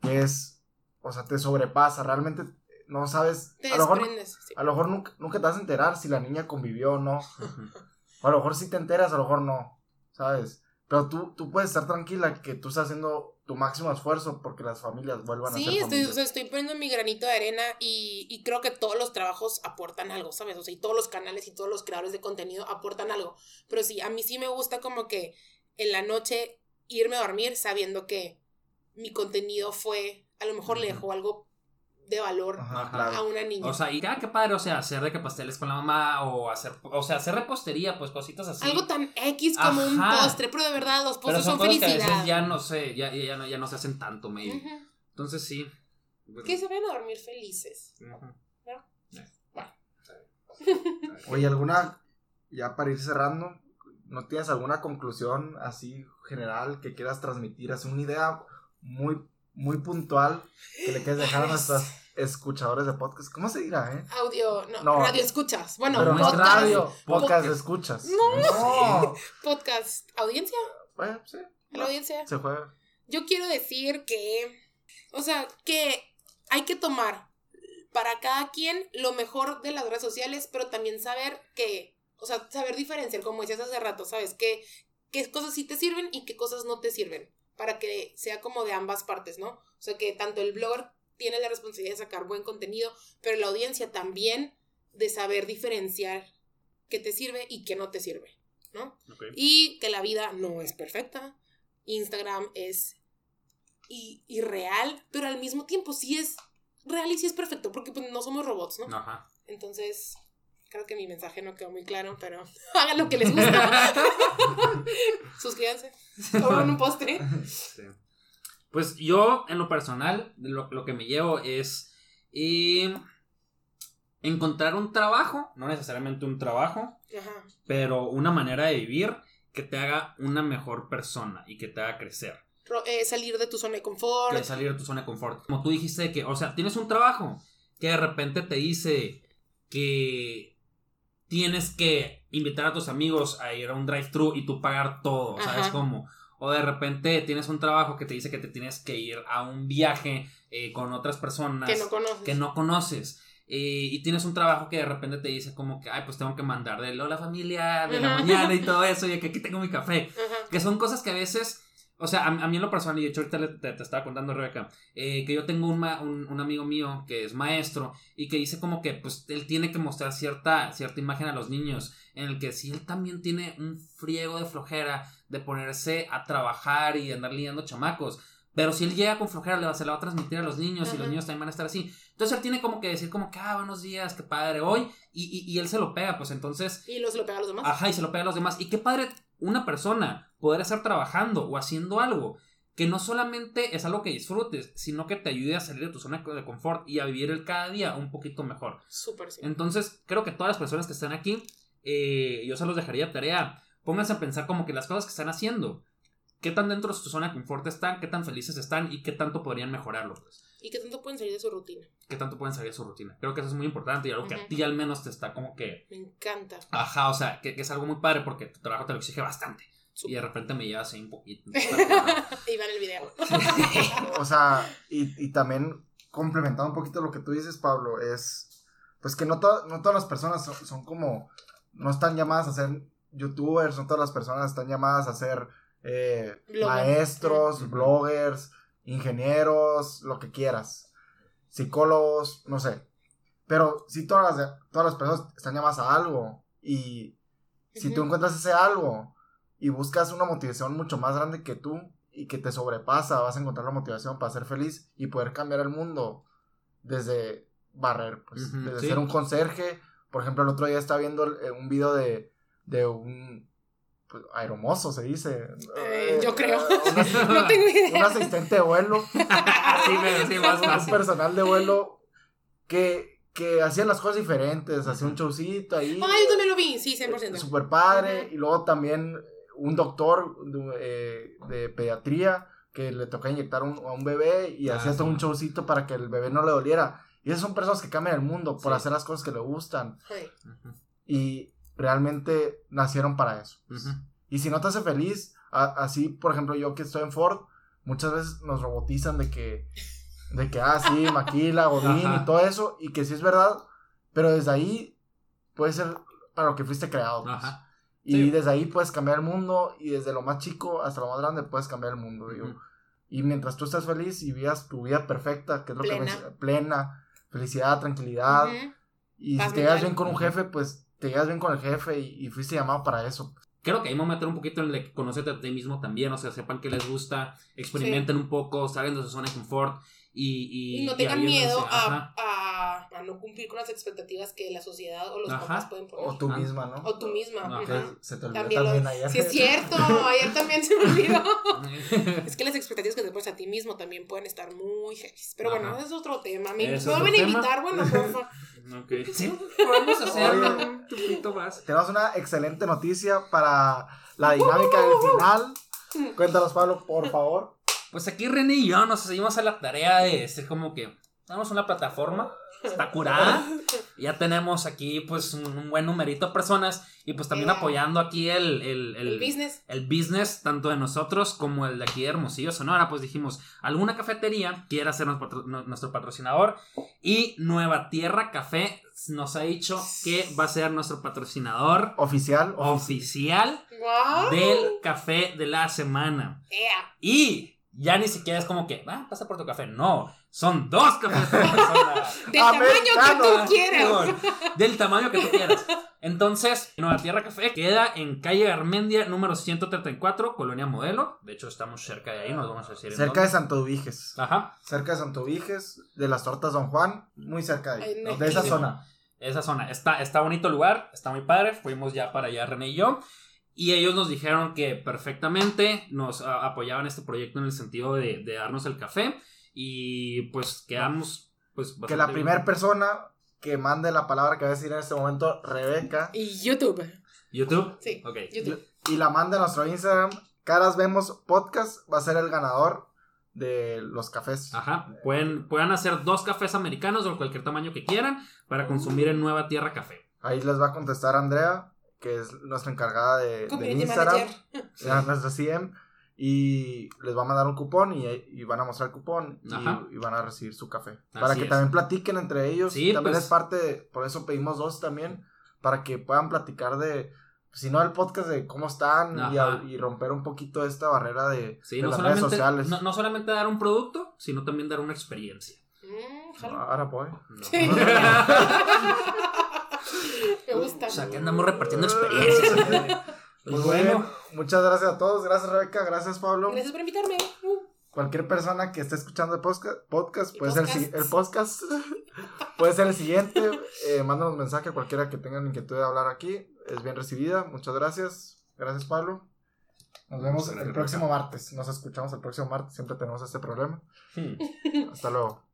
Que es, o sea, te sobrepasa, realmente no sabes, Te a lo mejor, sí. a lo mejor nunca, nunca te vas a enterar si la niña convivió o no, o a lo mejor sí te enteras, a lo mejor no, ¿sabes? Pero tú, tú puedes estar tranquila que tú estás haciendo tu máximo esfuerzo porque las familias vuelvan a ser Sí, estoy, familias. o sea, estoy poniendo mi granito de arena y, y creo que todos los trabajos aportan algo, ¿sabes? O sea, y todos los canales y todos los creadores de contenido aportan algo. Pero sí, a mí sí me gusta como que en la noche irme a dormir sabiendo que mi contenido fue, a lo mejor le Ujú. dejó algo de valor Ajá, claro. a una niña. O sea, y cada que padre, o sea, hacer de que pasteles con la mamá o hacer, o sea, hacer repostería, pues cositas así. algo tan X como un Ajá. postre, pero de verdad los Pero postres son son, cosas que a felicidad. veces ya no sé, ya, ya, ya no, ya no se hacen tanto, maybe. Ujú. Entonces sí. Que se vayan a dormir felices. Ujú. Oye, ¿alguna, ya para ir cerrando, ¿no tienes alguna conclusión así general que quieras transmitir? Así una idea muy, muy puntual que le quieres dejar a nuestros escuchadores de podcast. ¿Cómo se dirá, eh? Audio, no, No. radio escuchas. Bueno, Pero no es podcast, radio, podcast, podcast. escuchas. No. No. podcast, audiencia, Bueno, sí. la audiencia. Se juega. Yo quiero decir que, o sea, que hay que tomar para cada quien lo mejor de las redes sociales, pero también saber que, o sea, saber diferenciar, como decías hace rato, ¿sabes? Que, qué cosas sí te sirven y qué cosas no te sirven, para que sea como de ambas partes, ¿no? O sea, que tanto el blogger tiene la responsabilidad de sacar buen contenido, pero la audiencia también de saber diferenciar qué te sirve y qué no te sirve, ¿no? Y que la vida no es perfecta. Instagram es irreal, pero al mismo tiempo sí es real y sí es perfecto, porque pues, no somos robots, ¿no? Ajá. Entonces, creo que mi mensaje no quedó muy claro, pero hagan lo que les gusta. Suscríbanse. Compren un postre. Sí. Pues yo, en lo personal, lo, lo que me llevo es eh, encontrar un trabajo, no necesariamente un trabajo, Ajá. pero una manera de vivir que te haga una mejor persona y que te haga crecer. Eh, salir de tu zona de confort. Que salir de tu zona de confort. Como tú dijiste que, o sea, tienes un trabajo que de repente te dice que tienes que invitar a tus amigos a ir a un drive-thru y tú pagar todo, ¿sabes Ajá. cómo? O de repente tienes un trabajo que te dice que te tienes que ir a un viaje eh, con otras personas que no conoces. que no conoces. Eh, y tienes un trabajo que de repente te dice como que, ay, pues tengo que mandar de la familia de la mañana y todo eso, y que aquí tengo mi café. Ajá. Que son cosas que a veces, o sea, a, a mí en lo personal, y de hecho ahorita le- te, te estaba contando, Rebeca, eh, que yo tengo un, ma- un, un amigo mío que es maestro y que dice como que, pues, él tiene que mostrar cierta, cierta imagen a los niños, en el que si él también tiene un friego de flojera de ponerse a trabajar y andar lidiando chamacos, pero si él llega con flojera, le va, se la va a transmitir a los niños y los niños también van a estar así. Entonces él tiene como que decir como que, ah, buenos días, qué padre hoy, y, y, y él se lo pega, pues entonces Y los lo pega a los demás. Ajá, y se lo pega a los demás. Y qué padre una persona poder estar trabajando o haciendo algo que no solamente es algo que disfrutes, sino que te ayude a salir de tu zona de confort y a vivir el cada día un poquito mejor. Súper, sí. Entonces, creo que todas las personas que están aquí, eh, yo se los dejaría de tarea. Pónganse a pensar como que las cosas que están haciendo, qué tan dentro de su zona de confort están, qué tan felices están y qué tanto podrían mejorarlo. Y que tanto pueden salir de su rutina. Qué tanto pueden salir de su rutina. Creo que eso es muy importante y algo que a ti al menos te está como que Me encanta. Ajá, o sea, que, que es algo muy padre porque tu trabajo te lo exige bastante. Y de repente me llevas ahí un poquito. y van el video. O sea, y, y también complementando un poquito lo que tú dices, Pablo, es pues que no, to- no todas las personas son, son como, no están llamadas a ser youtubers, no todas las personas están llamadas a ser eh, Blogger. maestros, bloggers, ingenieros, lo que quieras, psicólogos, no sé. Pero sí todas las, todas las personas están llamadas a algo y si tú encuentras ese algo y buscas una motivación mucho más grande que tú y que te sobrepasa, vas a encontrar la motivación para ser feliz y poder cambiar el mundo desde barrer, pues, desde sí. ser un conserje. Por ejemplo, el otro día estaba viendo eh, un video de, de un pues, aeromozo, se dice. Eh, yo creo. una- No tengo idea. un asistente de vuelo, sí, sí, más un fácil. personal de vuelo que, que hacían las cosas diferentes, hacía un showcito ahí. Ah, yo también lo vi, sí, 100%. Super padre. Ujú. Y luego también un doctor de, eh, de pediatría que le toca inyectar un- a un bebé y Ah, hacía todo sí. un showcito para que el bebé no le doliera. Y esas son personas que cambian el mundo por Sí. hacer las cosas que le gustan. Ujú, Y realmente nacieron para eso. Y si no te hace feliz, a- así, por ejemplo, yo que estoy en Ford, muchas veces nos robotizan de que, de que, ah, sí, Maquila, Godín Ajá. y todo eso, y que sí es verdad, pero desde ahí puede ser para lo que fuiste creado. pues. Ajá. Y Sí. desde ahí puedes cambiar el mundo, y desde lo más chico hasta lo más grande puedes cambiar el mundo. digo. Y mientras tú estás feliz y vivas tu vida perfecta, que es lo Plena. que plena, felicidad, tranquilidad, y si te llevas bien con un jefe, pues te llevas bien con el jefe y, y fuiste llamado para eso. Creo que ahí me voy a meter un poquito en el que conocerte a ti mismo también, o sea, sepan que les gusta, experimenten un poco, salgan de su zona de confort y... Y, Y no tengan miedo a, a, a no cumplir con las expectativas que la sociedad o los Ajá. papás pueden poner. O tú Ah. misma, ¿no? O tú misma. Ajá. se te olvidó También, también, lo- ayer. Sí, es cierto. Ayer también se me olvidó. Es que las expectativas que te pones a ti mismo también pueden estar muy heavy. Pero bueno, ese es otro tema. Me, van a invitar, bueno, porfa. Ok. Sí, podemos hacerlo Oye. un poquito más. Tenemos una excelente noticia para la dinámica del final. Cuéntanos, Pablo, por favor. Pues aquí René y yo nos seguimos a la tarea de ser como que tenemos una plataforma, está curada, ya tenemos aquí pues un, un buen numerito de personas y pues también Yeah. apoyando aquí el, el, El business. el business tanto de nosotros como el de aquí de Hermosillo, Sonora, pues dijimos, alguna cafetería quiera ser nuestro, patro- no- nuestro patrocinador y Nueva Tierra Café nos ha dicho que va a ser nuestro patrocinador Oficial. oficial ¡Wow! del café de la semana. Ea. Y ya ni siquiera es como que, ah, pasa por tu café. No, son dos cafés por persona. Del tamaño que tú quieras. Del tamaño que tú quieras. Entonces, Nueva Tierra Café queda en calle Armendia, número 134, Colonia Modelo. De hecho, estamos cerca de ahí, nos vamos a decir. en Cerca de. Santo Ubiges. Ajá, Cerca de Santo Ubiges, de las tortas Don Juan. Muy cerca de ahí. Ay, de esa sí. zona. esa zona. Está, está bonito el lugar, está muy padre. Fuimos ya para allá, René y yo. Y ellos nos dijeron que perfectamente nos apoyaban este proyecto en el sentido de, de darnos el café. Y pues quedamos. Pues, Que la primera persona que mande la palabra que va a decir en este momento, Rebeca, Y YouTube. ¿YouTube? Sí. Ok. YouTube. y la mande a nuestro Instagram, Caras Vemos Podcast, va a ser el ganador de los cafés. Ajá. Pueden, pueden hacer dos cafés americanos de cualquier tamaño que quieran para consumir en Nueva Tierra Café. Ahí les va a contestar Andrea, que es nuestra encargada de, de Instagram, era nuestra CM, y les va a mandar un cupón y, y van a mostrar el cupón y, y van a recibir su café. Así para que es. también platiquen entre ellos. Sí, también pues. es parte, de- por eso pedimos dos también, para que puedan platicar de, si no el podcast de cómo están y, a- y romper un poquito esta barrera de, Sí, de no las redes solamente, sociales. no, no solamente dar un producto, sino también dar una experiencia. Mm. Ahora voy. No. Sí. O sea, que andamos repartiendo experiencias. Pues bueno. muchas gracias a todos. Gracias, Rebeca. Gracias, Pablo. Gracias por invitarme. Uh, Cualquier persona que esté escuchando el podcast, puede ser el, podcast, puede ser el siguiente. Eh, mándanos mensaje a cualquiera que tengan inquietud de hablar aquí. Es bien recibida. Muchas gracias. Gracias, Pablo. Nos vemos el próximo martes. Nos escuchamos el próximo martes. Siempre tenemos este problema. Hmm. Hasta luego.